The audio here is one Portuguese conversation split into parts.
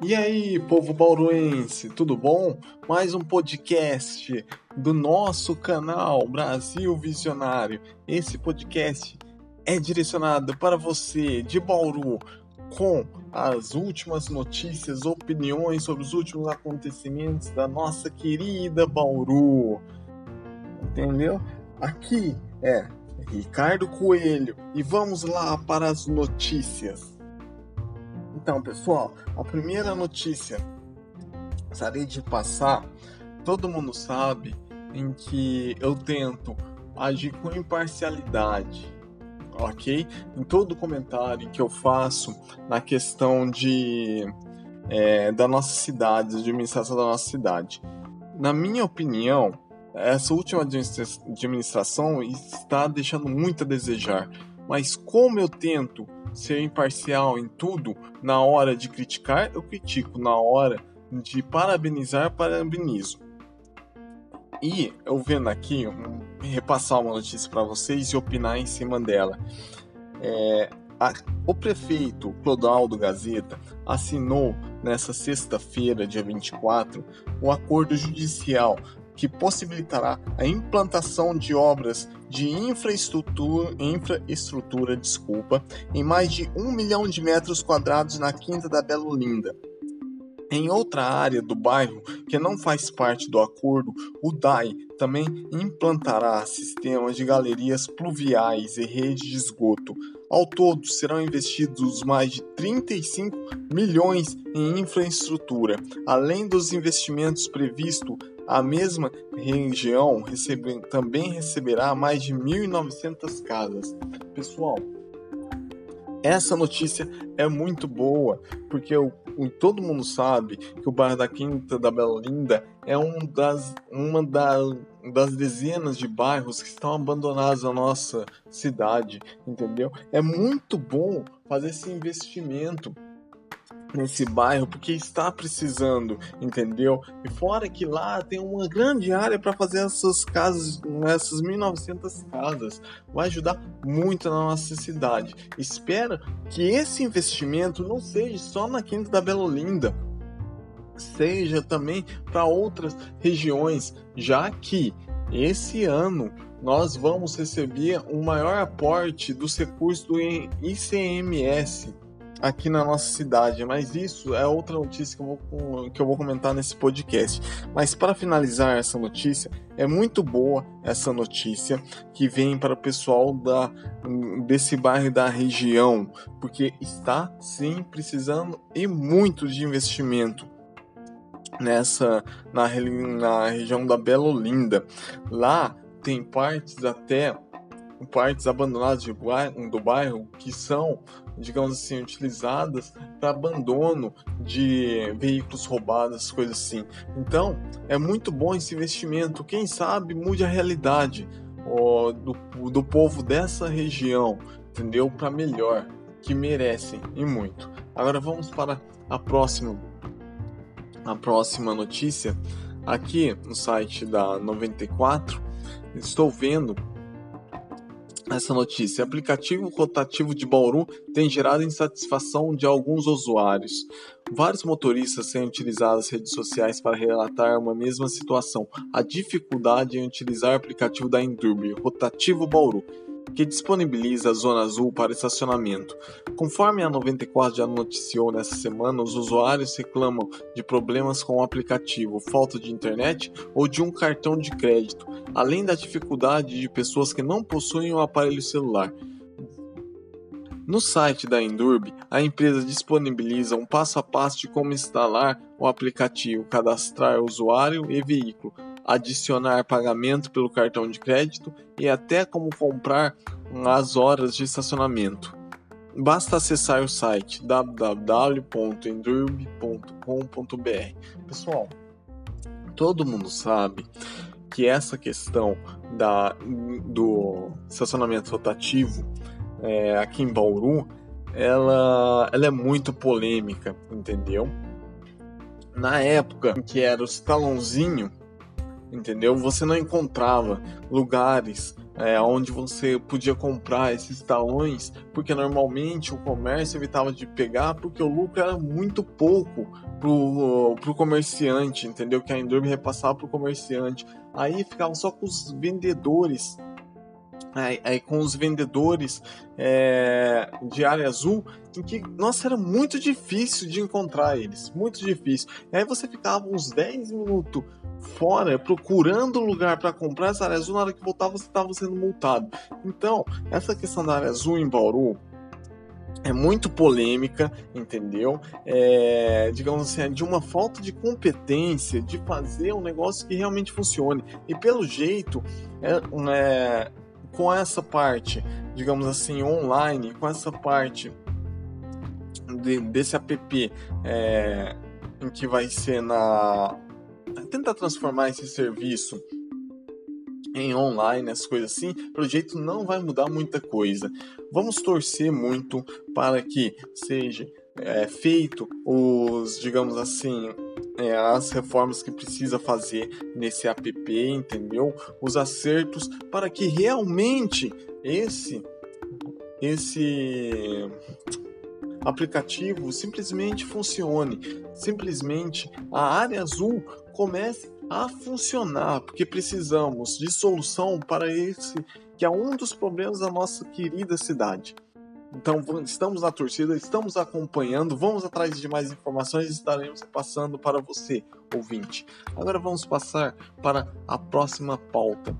E aí, povo bauruense, tudo bom? Mais um podcast do nosso canal Brasil Visionário. Esse podcast é direcionado para você de Bauru com as últimas notícias, opiniões sobre os últimos acontecimentos da nossa querida Bauru. Entendeu? Aqui é Ricardo Coelho e vamos lá para as notícias. Então, pessoal, a primeira notícia gostaria de passar. Todo mundo sabe em que eu tento agir com imparcialidade, ok? Em todo comentário que eu faço na questão de é, da nossa cidade, de administração da nossa cidade. Na minha opinião, essa última administração está deixando muito a desejar. Mas como eu tento ser imparcial em tudo, na hora de criticar, eu critico, na hora de parabenizar, parabenizo. E eu vendo aqui, repassar uma notícia para vocês e opinar em cima dela. É, a, o prefeito Clodoaldo Gazeta assinou nessa sexta-feira, dia 24, o acordo judicial que possibilitará a implantação de obras de infraestrutura, infraestrutura desculpa, em mais de um milhão de metros quadrados na Quinta da Belo Linda. Em outra área do bairro que não faz parte do acordo, o DAI também implantará sistemas de galerias pluviais e rede de esgoto. Ao todo, serão investidos mais de 35 milhões em infraestrutura, além dos investimentos previstos a mesma região recebe, também receberá mais de 1.900 casas. Pessoal, essa notícia é muito boa, porque o, todo mundo sabe que o bairro da Quinta da Bela Linda é um das, uma da, das dezenas de bairros que estão abandonados na nossa cidade, entendeu? É muito bom fazer esse investimento nesse bairro porque está precisando, entendeu? E fora que lá tem uma grande área para fazer essas casas, essas 1900 casas, vai ajudar muito na nossa cidade. Espero que esse investimento não seja só na Quinta da Bela Olinda, seja também para outras regiões, já que esse ano nós vamos receber um maior aporte dos recursos do ICMS aqui na nossa cidade, mas isso é outra notícia que eu vou, que eu vou comentar nesse podcast. Mas para finalizar essa notícia, é muito boa essa notícia que vem para o pessoal da, desse bairro da região, porque está sim precisando e muito de investimento nessa na, na região da Bela Olinda. Lá tem partes até partes abandonadas do bairro que são digamos assim, utilizadas para abandono de veículos roubados, coisas assim. Então, é muito bom esse investimento. Quem sabe mude a realidade ó, do, do povo dessa região, entendeu? Para melhor, que merecem e muito. Agora vamos para a próxima, a próxima notícia. Aqui no site da 94, estou vendo essa notícia. Aplicativo rotativo de Bauru tem gerado insatisfação de alguns usuários. Vários motoristas têm utilizado as redes sociais para relatar uma mesma situação: a dificuldade em utilizar o aplicativo da Endurbe, Rotativo Bauru que disponibiliza a zona azul para estacionamento. Conforme a 94 já noticiou nessa semana, os usuários reclamam de problemas com o aplicativo, falta de internet ou de um cartão de crédito, além da dificuldade de pessoas que não possuem um aparelho celular. No site da Endurb, a empresa disponibiliza um passo a passo de como instalar o aplicativo, cadastrar usuário e veículo, adicionar pagamento pelo cartão de crédito e até como comprar as horas de estacionamento. Basta acessar o site www.endurb.com.br. Pessoal, todo mundo sabe que essa questão da, do estacionamento rotativo é, aqui em Bauru ela, ela é muito polêmica, entendeu? Na época em que era o talãozinho entendeu? Você não encontrava lugares é, onde você podia comprar esses talões, porque normalmente o comércio evitava de pegar porque o lucro era muito pouco pro, pro comerciante, entendeu? Que a Endurbe repassava pro comerciante. Aí ficava só com os vendedores Aí, aí, com os vendedores é, de área azul, em que, nossa, era muito difícil de encontrar eles, muito difícil. E aí você ficava uns 10 minutos fora procurando lugar para comprar essa área azul, na hora que voltava você estava sendo multado. Então, essa questão da área azul em Bauru é muito polêmica, entendeu? É, digamos assim, é de uma falta de competência de fazer um negócio que realmente funcione. E pelo jeito, é, é com essa parte, digamos assim, online, com essa parte de, desse app é, em que vai ser na. Tentar transformar esse serviço em online, as coisas assim, pelo jeito não vai mudar muita coisa. Vamos torcer muito para que seja é, feito os, digamos assim, é, as reformas que precisa fazer nesse app, entendeu? Os acertos para que realmente esse esse aplicativo simplesmente funcione, simplesmente a área azul comece a funcionar, porque precisamos de solução para esse que é um dos problemas da nossa querida cidade. Então estamos na torcida, estamos acompanhando, vamos atrás de mais informações e estaremos passando para você, ouvinte. Agora vamos passar para a próxima pauta.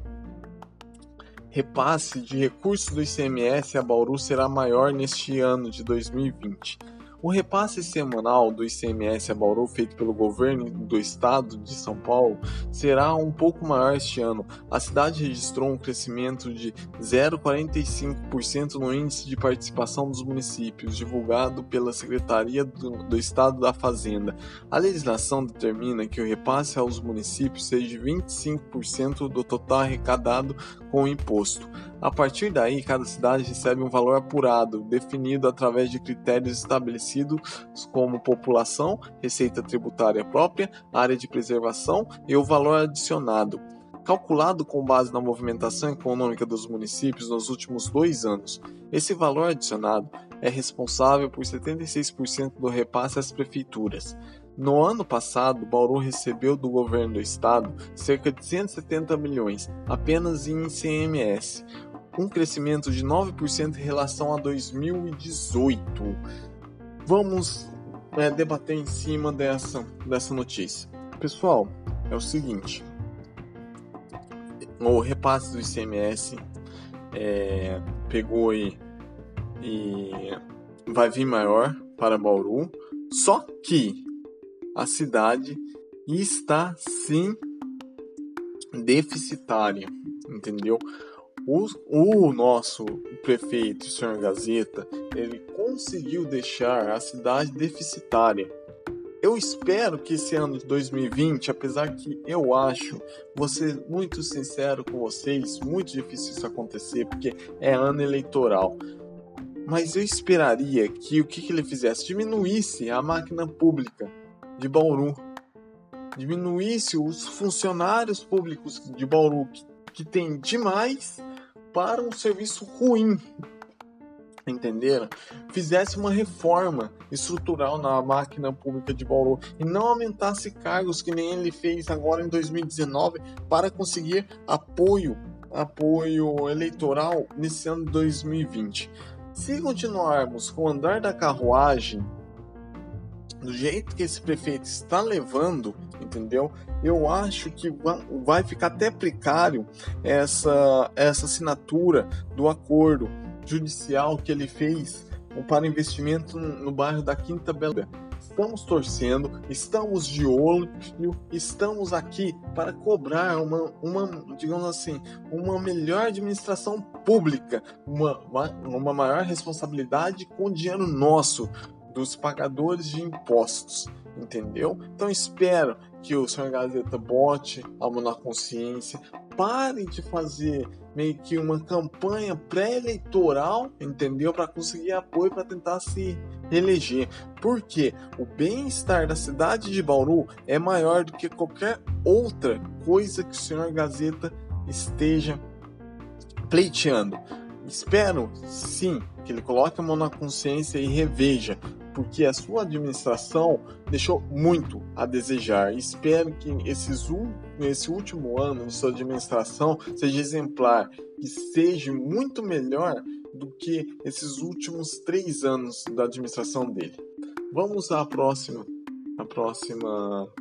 Repasse de recursos do ICMS a Bauru será maior neste ano de 2020. O repasse semanal do ICMS a Bauru feito pelo governo do estado de São Paulo será um pouco maior este ano. A cidade registrou um crescimento de 0,45% no índice de participação dos municípios, divulgado pela Secretaria do, do Estado da Fazenda. A legislação determina que o repasse aos municípios seja de 25% do total arrecadado com o imposto. A partir daí, cada cidade recebe um valor apurado, definido através de critérios estabelecidos como população, receita tributária própria, área de preservação e o valor adicionado, calculado com base na movimentação econômica dos municípios nos últimos dois anos. Esse valor adicionado é responsável por 76% do repasse às prefeituras. No ano passado, Bauru recebeu do governo do estado cerca de 170 milhões apenas em ICMS, um crescimento de 9% em relação a 2018. Vamos é, debater em cima dessa, dessa notícia. Pessoal, é o seguinte: o repasse do ICMS é, pegou e, e vai vir maior para Bauru, só que a cidade está sim deficitária, entendeu? O, o nosso prefeito, o senhor Gazeta, ele conseguiu deixar a cidade deficitária. Eu espero que esse ano de 2020, apesar que eu acho, vou ser muito sincero com vocês, muito difícil isso acontecer, porque é ano eleitoral. Mas eu esperaria que o que, que ele fizesse? Diminuísse a máquina pública de Bauru. Diminuísse os funcionários públicos de Bauru, que, que tem demais para um serviço ruim, entenderam? Fizesse uma reforma estrutural na máquina pública de Bauru e não aumentasse cargos que nem ele fez agora em 2019 para conseguir apoio, apoio eleitoral nesse ano de 2020. Se continuarmos com o andar da carruagem do jeito que esse prefeito está levando, entendeu? Eu acho que vai ficar até precário essa, essa assinatura do acordo judicial que ele fez para investimento no bairro da Quinta Bela. Estamos torcendo, estamos de olho, estamos aqui para cobrar uma, uma digamos assim, uma melhor administração pública, uma, uma maior responsabilidade com dinheiro nosso, dos pagadores de impostos, entendeu? Então espero que o senhor Gazeta bote a mão na consciência, pare de fazer meio que uma campanha pré-eleitoral, entendeu? Para conseguir apoio para tentar se eleger. Porque o bem-estar da cidade de Bauru é maior do que qualquer outra coisa que o senhor Gazeta esteja pleiteando. Espero sim que ele coloque a mão na consciência e reveja, porque a sua administração deixou muito a desejar. Espero que esses, esse último ano de sua administração seja exemplar e seja muito melhor do que esses últimos três anos da administração dele. Vamos à próxima, a próxima,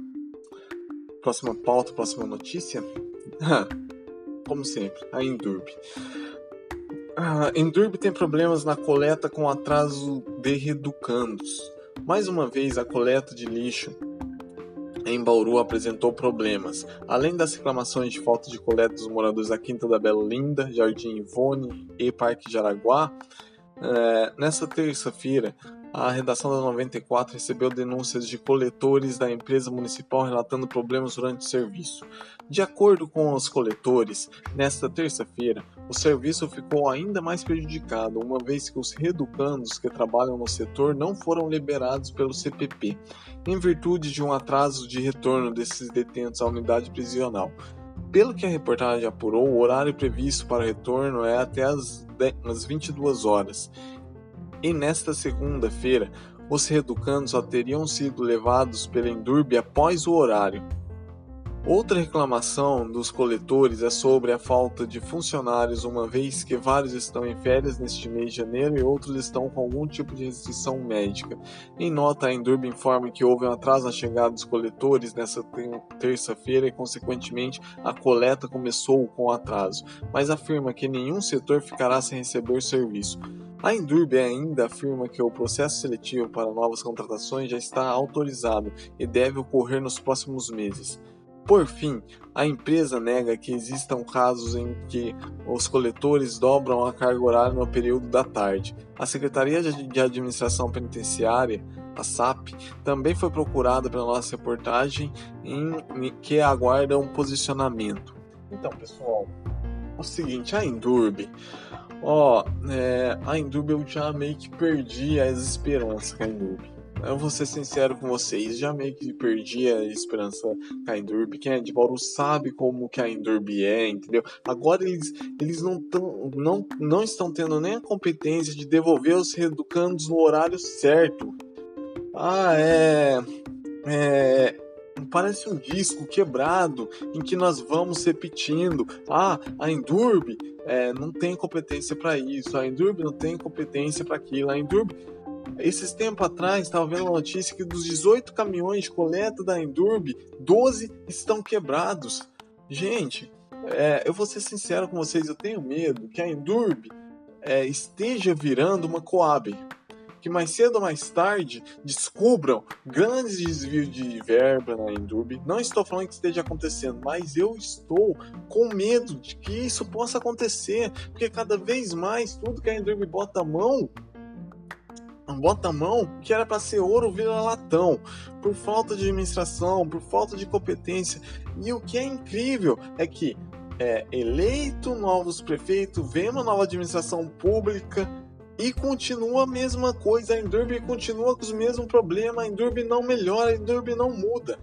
próxima pauta, próxima notícia. Como sempre, a Endurb. A Endurb tem problemas na coleta com atraso de reducandos. Mais uma vez, a coleta de lixo em Bauru apresentou problemas. Além das reclamações de falta de coleta dos moradores da Quinta da Bela Linda, Jardim Ivone e Parque Jaraguá, é, nessa terça-feira, a redação da 94 recebeu denúncias de coletores da empresa municipal relatando problemas durante o serviço. De acordo com os coletores, nesta terça-feira, o serviço ficou ainda mais prejudicado, uma vez que os reeducandos que trabalham no setor não foram liberados pelo CPP, em virtude de um atraso de retorno desses detentos à unidade prisional. Pelo que a reportagem apurou, o horário previsto para o retorno é até as 22 horas. E nesta segunda-feira, os reeducandos só teriam sido levados pela Endurbe após o horário. Outra reclamação dos coletores é sobre a falta de funcionários, uma vez que vários estão em férias neste mês de janeiro e outros estão com algum tipo de restrição médica. Em nota, a Endurb informa que houve um atraso na chegada dos coletores nesta terça-feira e, consequentemente, a coleta começou com atraso, mas afirma que nenhum setor ficará sem receber serviço. A Endurb ainda afirma que o processo seletivo para novas contratações já está autorizado e deve ocorrer nos próximos meses. Por fim, a empresa nega que existam casos em que os coletores dobram a carga horária no período da tarde. A Secretaria de Administração Penitenciária, a SAP, também foi procurada pela nossa reportagem em que aguarda um posicionamento. Então, pessoal, é o seguinte, a Endurb, ó, é, a Endurb eu já meio que perdi as esperanças com a Endurb eu vou ser sincero com vocês, já meio que perdi a esperança com a Endurb. Quem é de Bauru sabe como que a Endurb é, entendeu? Agora eles, eles não, tão, não, não estão tendo nem a competência de devolver os reeducandos no horário certo. Ah, é. É. Parece um disco quebrado em que nós vamos repetindo. Ah, a Endurb é, não tem competência para isso, a Endurb não tem competência para aquilo, a Endurb esses tempos atrás, estava vendo uma notícia que dos 18 caminhões de coleta da Endurb, 12 estão quebrados. Gente, é, eu vou ser sincero com vocês, eu tenho medo que a Endurb é, esteja virando uma Coab. Que mais cedo ou mais tarde descubram grandes desvios de verba na Endurb. Não estou falando que esteja acontecendo, mas eu estou com medo de que isso possa acontecer, porque cada vez mais tudo que a Endurb bota a mão bota a mão que era para ser ouro vira latão, por falta de administração, por falta de competência. E o que é incrível é que é eleito novos prefeitos, vem uma nova administração pública e continua a mesma coisa. A Endurb continua com os mesmos problemas, a Endurb não melhora, a Endurb não muda.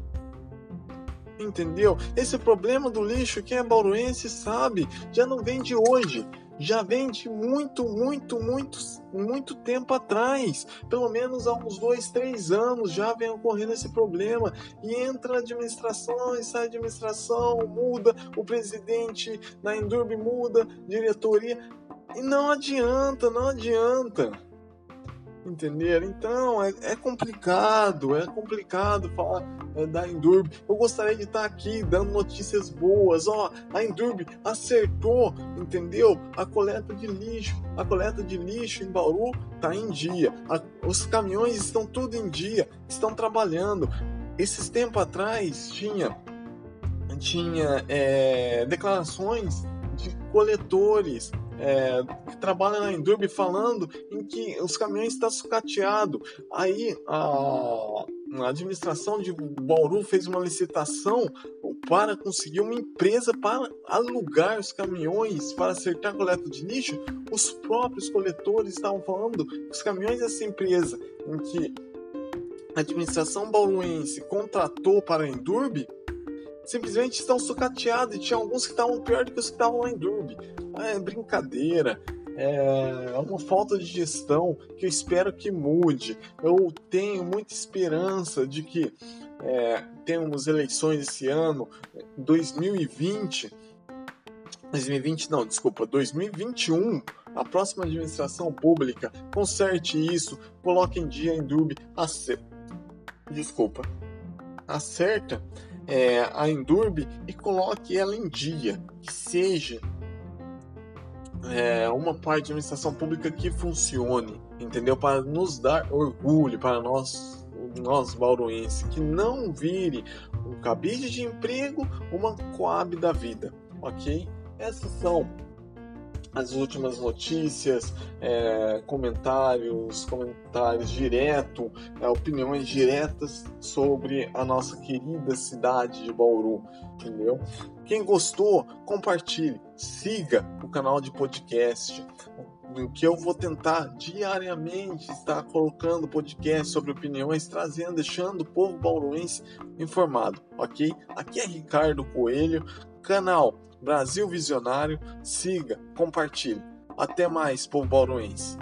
Entendeu? Esse problema do lixo, quem é bauruense sabe, já não vem de hoje já vem de muito, muito, muito, muito tempo atrás. Pelo menos há uns dois, três anos já vem ocorrendo esse problema. E entra a administração, e sai a administração, muda, o presidente na Endurb muda, diretoria. E não adianta, não adianta. Entenderam? Então é, é complicado, é complicado falar é, da Endurb. Eu gostaria de estar aqui dando notícias boas. Ó, a Endurb acertou, entendeu? A coleta de lixo, a coleta de lixo em Bauru está em dia. A, os caminhões estão tudo em dia, estão trabalhando. Esses tempos atrás tinha tinha é, declarações de coletores é, que trabalha na Endurb falando em que os caminhões estão sucateados. Aí a, a administração de Bauru fez uma licitação para conseguir uma empresa para alugar os caminhões para acertar a coleta de lixo. Os próprios coletores estavam falando que os caminhões dessa empresa em que a administração bauruense contratou para a Endurb simplesmente estão sucateados e tinha alguns que estavam pior do que os que estavam lá em Durb. É brincadeira, é uma falta de gestão que eu espero que mude. Eu tenho muita esperança de que é, temos eleições esse ano, 2020. 2020 não, desculpa, 2021 a próxima administração pública conserte isso, coloque em dia em Indub, acerta, desculpa, acerta é, a Endurb e coloque ela em dia, que seja é, uma administração pública que funcione, entendeu? Para nos dar orgulho, para nós, nós bauruenses, que não vire um cabide de emprego, uma coab da vida, ok? Essas são as últimas notícias, é, comentários, comentários direto, é, opiniões diretas sobre a nossa querida cidade de Bauru, entendeu? Quem gostou, compartilhe, siga o canal de podcast, que eu vou tentar diariamente estar colocando podcast sobre opiniões, trazendo, deixando o povo bauruense informado, ok? Aqui é Ricardo Coelho, canal Brasil Visionário, siga, compartilhe. Até mais, povo bauruense.